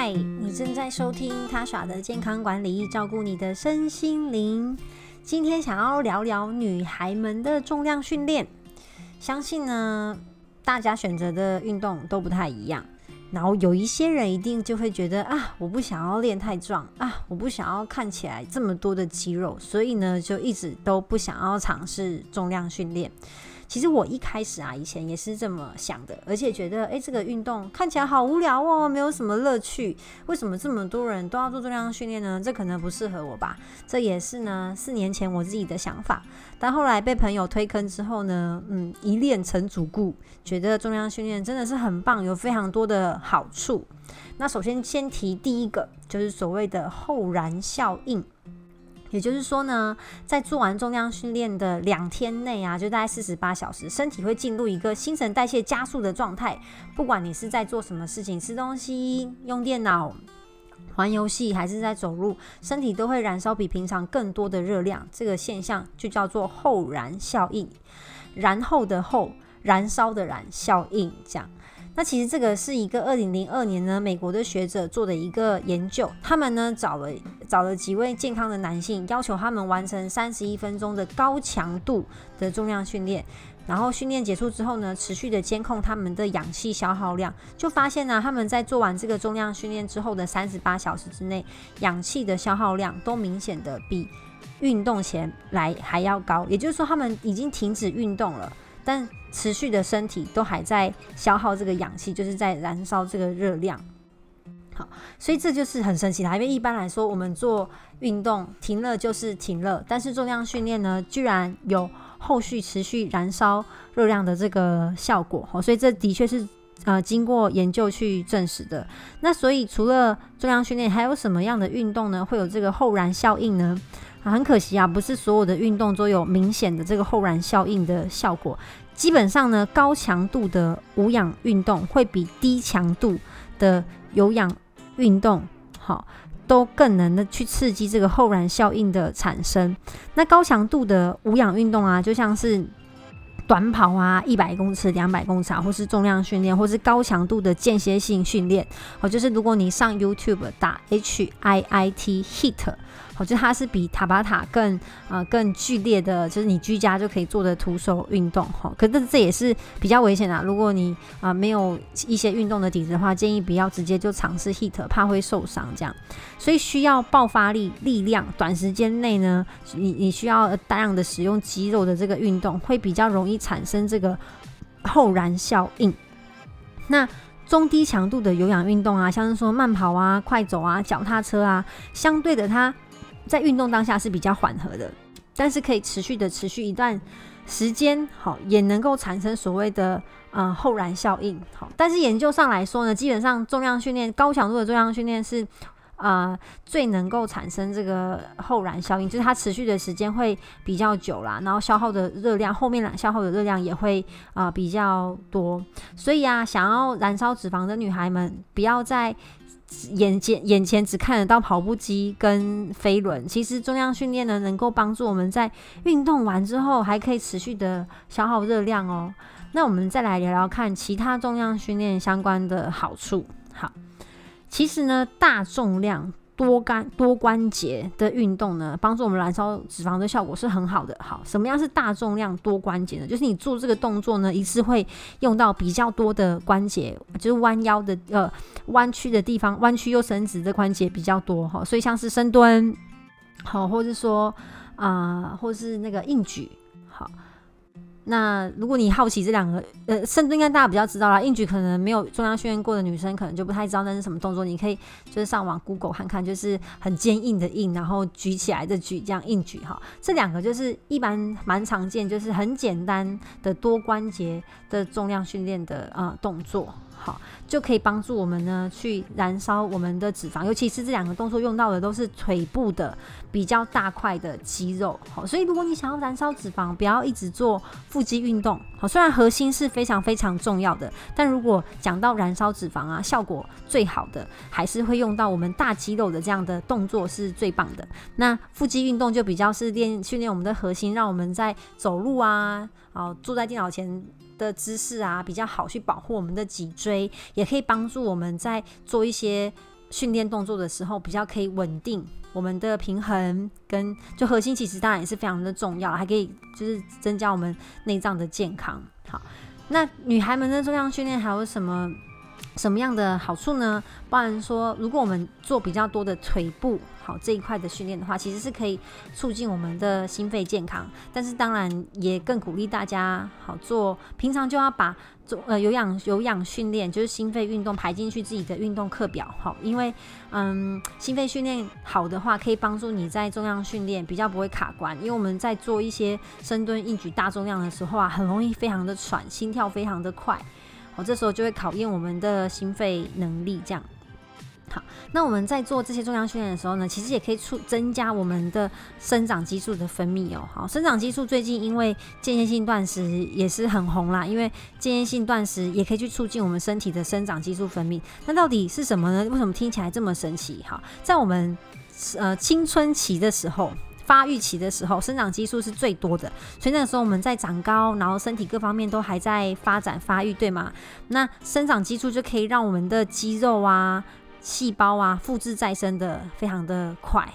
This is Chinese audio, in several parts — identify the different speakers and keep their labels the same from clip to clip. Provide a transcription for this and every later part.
Speaker 1: 嗨，你正在收听他耍的健康管理，照顾你的身心灵。今天想要聊聊女孩们的重量训练。相信呢，大家选择的运动都不太一样。然后有一些人一定就会觉得啊，我不想要练太壮啊，我不想要看起来这么多的肌肉，所以呢，就一直都不想要尝试重量训练。其实我一开始啊，以前也是这么想的，而且觉得，哎，这个运动看起来好无聊哦，没有什么乐趣。为什么这么多人都要做重量训练呢？这可能不适合我吧。这也是呢，四年前我自己的想法。但后来被朋友推坑之后呢，嗯，一练成主顾，觉得重量训练真的是很棒，有非常多的好处。那首先先提第一个，就是所谓的后燃效应。也就是说呢，在做完重量训练的两天内啊，就大概四十八小时，身体会进入一个新陈代谢加速的状态。不管你是在做什么事情，吃东西、用电脑、玩游戏，还是在走路，身体都会燃烧比平常更多的热量。这个现象就叫做后燃效应，然后的后，燃烧的燃效应，这样。那其实这个是一个二零零二年呢，美国的学者做的一个研究。他们呢找了找了几位健康的男性，要求他们完成三十一分钟的高强度的重量训练。然后训练结束之后呢，持续的监控他们的氧气消耗量，就发现呢，他们在做完这个重量训练之后的三十八小时之内，氧气的消耗量都明显的比运动前来还要高。也就是说，他们已经停止运动了。但持续的身体都还在消耗这个氧气，就是在燃烧这个热量。好，所以这就是很神奇的。因为一般来说，我们做运动停了就是停了，但是重量训练呢，居然有后续持续燃烧热量的这个效果。好，所以这的确是呃经过研究去证实的。那所以除了重量训练，还有什么样的运动呢会有这个后燃效应呢？很可惜啊，不是所有的运动都有明显的这个后燃效应的效果。基本上呢，高强度的无氧运动会比低强度的有氧运动，好，都更能的去刺激这个后燃效应的产生。那高强度的无氧运动啊，就像是短跑啊，一百公尺、两百公尺啊，或是重量训练，或是高强度的间歇性训练。好，就是如果你上 YouTube 打 H I I T HIT。我觉得它是比塔巴塔更啊更剧烈的，就是你居家就可以做的徒手运动哈。可是这也是比较危险的，如果你啊没有一些运动的底子的话，建议不要直接就尝试 hit，怕会受伤这样。所以需要爆发力、力量，短时间内呢，你你需要大量的使用肌肉的这个运动，会比较容产生这个后燃效应。那中低强度的有氧运动啊，像是说慢跑啊、快走啊、脚踏车啊，相对的它。在运动当下是比较缓和的，但是可以持续的持续一段时间，好也能够产生所谓的呃后燃效应，好。但是研究上来说呢，基本上重量训练、高强度的重量训练是呃最能够产生这个后燃效应，就是它持续的时间会比较久啦，然后消耗的热量后面消耗的热量也会啊比较多。所以啊，想要燃烧脂肪的女孩们，不要在。眼前眼前只看得到跑步机跟飞轮，其实重量训练呢，能够帮助我们在运动完之后还可以持续的消耗热量哦。那我们再来聊聊看其他重量训练相关的好处。好，其实呢，大重量。多关多关节的运动呢，帮助我们燃烧脂肪的效果是很好的。好，什么样是大重量多关节呢？就是你做这个动作呢，一次会用到比较多的关节，就是弯腰的呃弯曲的地方，弯曲又伸直的关节比较多哈。所以像是深蹲，好，或者说啊，或是那个硬举，好。那如果你好奇这两个，呃，甚至应该大家比较知道啦，硬举可能没有重量训练过的女生可能就不太知道那是什么动作。你可以就是上网 Google 看看，就是很坚硬的硬，然后举起来的举，这样硬举哈。这两个就是一般蛮常见，就是很简单的多关节的重量训练的呃动作。好，就可以帮助我们呢去燃烧我们的脂肪，尤其是这两个动作用到的都是腿部的比较大块的肌肉。好，所以如果你想要燃烧脂肪，不要一直做腹腹肌运动。好，虽然核心是非常非常重要的，但如果讲到燃烧脂肪啊，效果最好的还是会用到我们大肌肉的这样的动作是最棒的。那腹肌运动就比较是练训练我们的核心，让我们在走路啊，好坐在电脑前。的姿势啊比较好，去保护我们的脊椎，也可以帮助我们在做一些训练动作的时候比较可以稳定我们的平衡，跟就核心其实当然也是非常的重要，还可以就是增加我们内脏的健康。好，那女孩们的重量训练还有什么什么样的好处呢？包含说，如果我们做比较多的腿部。好这一块的训练的话，其实是可以促进我们的心肺健康，但是当然也更鼓励大家好做，平常就要把做呃有氧有氧训练，就是心肺运动排进去自己的运动课表，好，因为嗯心肺训练好的话，可以帮助你在重量训练比较不会卡关，因为我们在做一些深蹲、硬举大重量的时候啊，很容易非常的喘，心跳非常的快，好，这时候就会考验我们的心肺能力，这样。那我们在做这些重量训练的时候呢，其实也可以促增加我们的生长激素的分泌哦。好，生长激素最近因为间歇性断食也是很红啦，因为间歇性断食也可以去促进我们身体的生长激素分泌。那到底是什么呢？为什么听起来这么神奇？哈，在我们呃青春期的时候，发育期的时候，生长激素是最多的，所以那个时候我们在长高，然后身体各方面都还在发展发育，对吗？那生长激素就可以让我们的肌肉啊。细胞啊，复制再生的非常的快。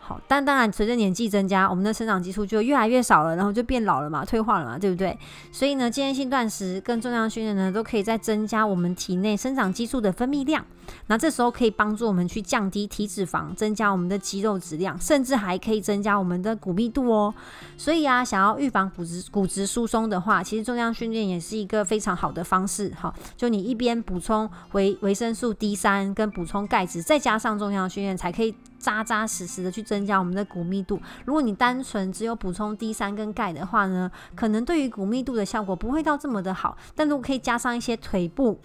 Speaker 1: 好，但当然随着年纪增加，我们的生长激素就越来越少了，然后就变老了嘛，退化了嘛，对不对？所以呢，间歇性断食跟重量训练呢，都可以在增加我们体内生长激素的分泌量。那这时候可以帮助我们去降低体脂肪，增加我们的肌肉质量，甚至还可以增加我们的骨密度哦。所以啊，想要预防骨质骨质疏松的话，其实重量训练也是一个非常好的方式。哈，就你一边补充维维生素 D 三跟补充钙质，再加上重量训练，才可以。扎扎实实的去增加我们的骨密度。如果你单纯只有补充 D 三跟钙的话呢，可能对于骨密度的效果不会到这么的好。但如果可以加上一些腿部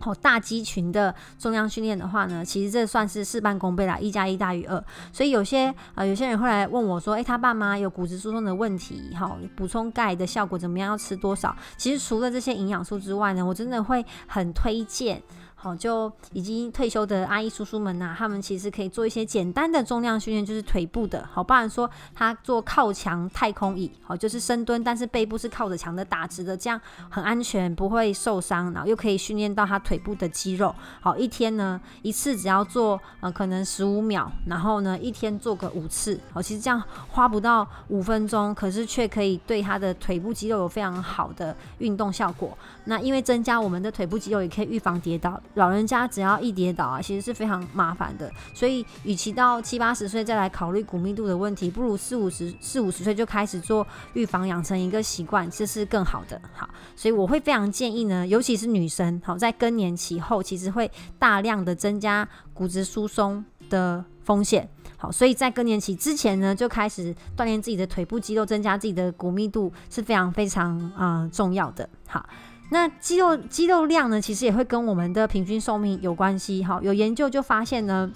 Speaker 1: 哦大肌群的重量训练的话呢，其实这算是事半功倍啦，一加一大于二。所以有些呃有些人会来问我说，诶，他爸妈有骨质疏松的问题，哈，补充钙的效果怎么样？要吃多少？其实除了这些营养素之外呢，我真的会很推荐。好，就已经退休的阿姨叔叔们呐，他们其实可以做一些简单的重量训练，就是腿部的。好，不然说他做靠墙太空椅，好，就是深蹲，但是背部是靠着墙的打直的，这样很安全，不会受伤，然后又可以训练到他腿部的肌肉。好，一天呢一次只要做呃可能十五秒，然后呢一天做个五次。好，其实这样花不到五分钟，可是却可以对他的腿部肌肉有非常好的运动效果。那因为增加我们的腿部肌肉，也可以预防跌倒。老人家只要一跌倒啊，其实是非常麻烦的。所以，与其到七八十岁再来考虑骨密度的问题，不如四五十四五十岁就开始做预防，养成一个习惯，这是更好的。好，所以我会非常建议呢，尤其是女生，好在更年期后，其实会大量的增加骨质疏松的风险。好，所以在更年期之前呢，就开始锻炼自己的腿部肌肉，增加自己的骨密度是非常非常啊重要的。好。那肌肉肌肉量呢，其实也会跟我们的平均寿命有关系。哈，有研究就发现呢，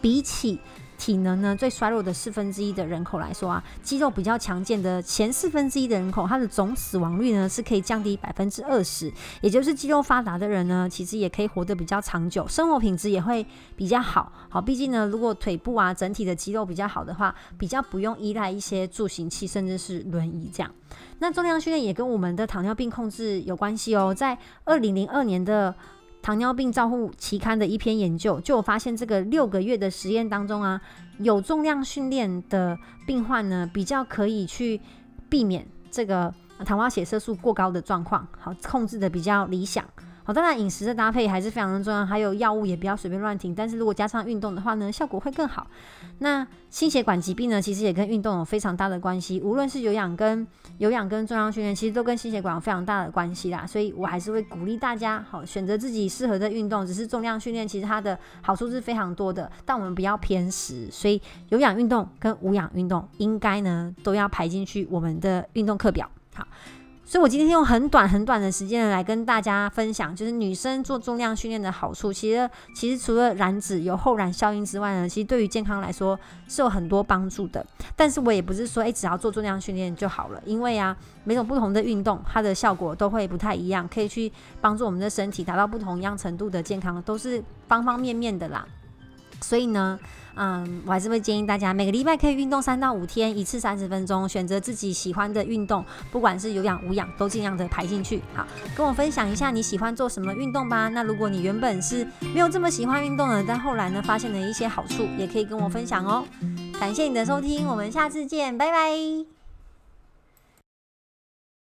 Speaker 1: 比起体能呢最衰弱的四分之一的人口来说啊，肌肉比较强健的前四分之一的人口，它的总死亡率呢是可以降低百分之二十。也就是肌肉发达的人呢，其实也可以活得比较长久，生活品质也会比较好。好，毕竟呢，如果腿部啊整体的肌肉比较好的话，比较不用依赖一些助行器，甚至是轮椅这样。那重量训练也跟我们的糖尿病控制有关系哦。在二零零二年的糖尿病照护期刊的一篇研究，就有发现这个六个月的实验当中啊，有重量训练的病患呢，比较可以去避免这个糖化血色素过高的状况，好控制的比较理想。好，当然饮食的搭配还是非常的重要，还有药物也不要随便乱停。但是如果加上运动的话呢，效果会更好。那心血管疾病呢，其实也跟运动有非常大的关系。无论是有氧跟有氧跟重量训练，其实都跟心血管有非常大的关系啦。所以我还是会鼓励大家，好选择自己适合的运动。只是重量训练其实它的好处是非常多的，但我们不要偏食。所以有氧运动跟无氧运动应该呢都要排进去我们的运动课表。好。所以，我今天用很短很短的时间来跟大家分享，就是女生做重量训练的好处。其实，其实除了燃脂有后燃效应之外呢，其实对于健康来说是有很多帮助的。但是我也不是说，诶，只要做重量训练就好了，因为啊，每种不同的运动，它的效果都会不太一样，可以去帮助我们的身体达到不同一样程度的健康，都是方方面面的啦。所以呢。嗯，我还是会建议大家每个礼拜可以运动三到五天，一次三十分钟，选择自己喜欢的运动，不管是有氧无氧，都尽量的排进去。好，跟我分享一下你喜欢做什么运动吧。那如果你原本是没有这么喜欢运动的，但后来呢发现了一些好处，也可以跟我分享哦。感谢你的收听，我们下次见，拜拜。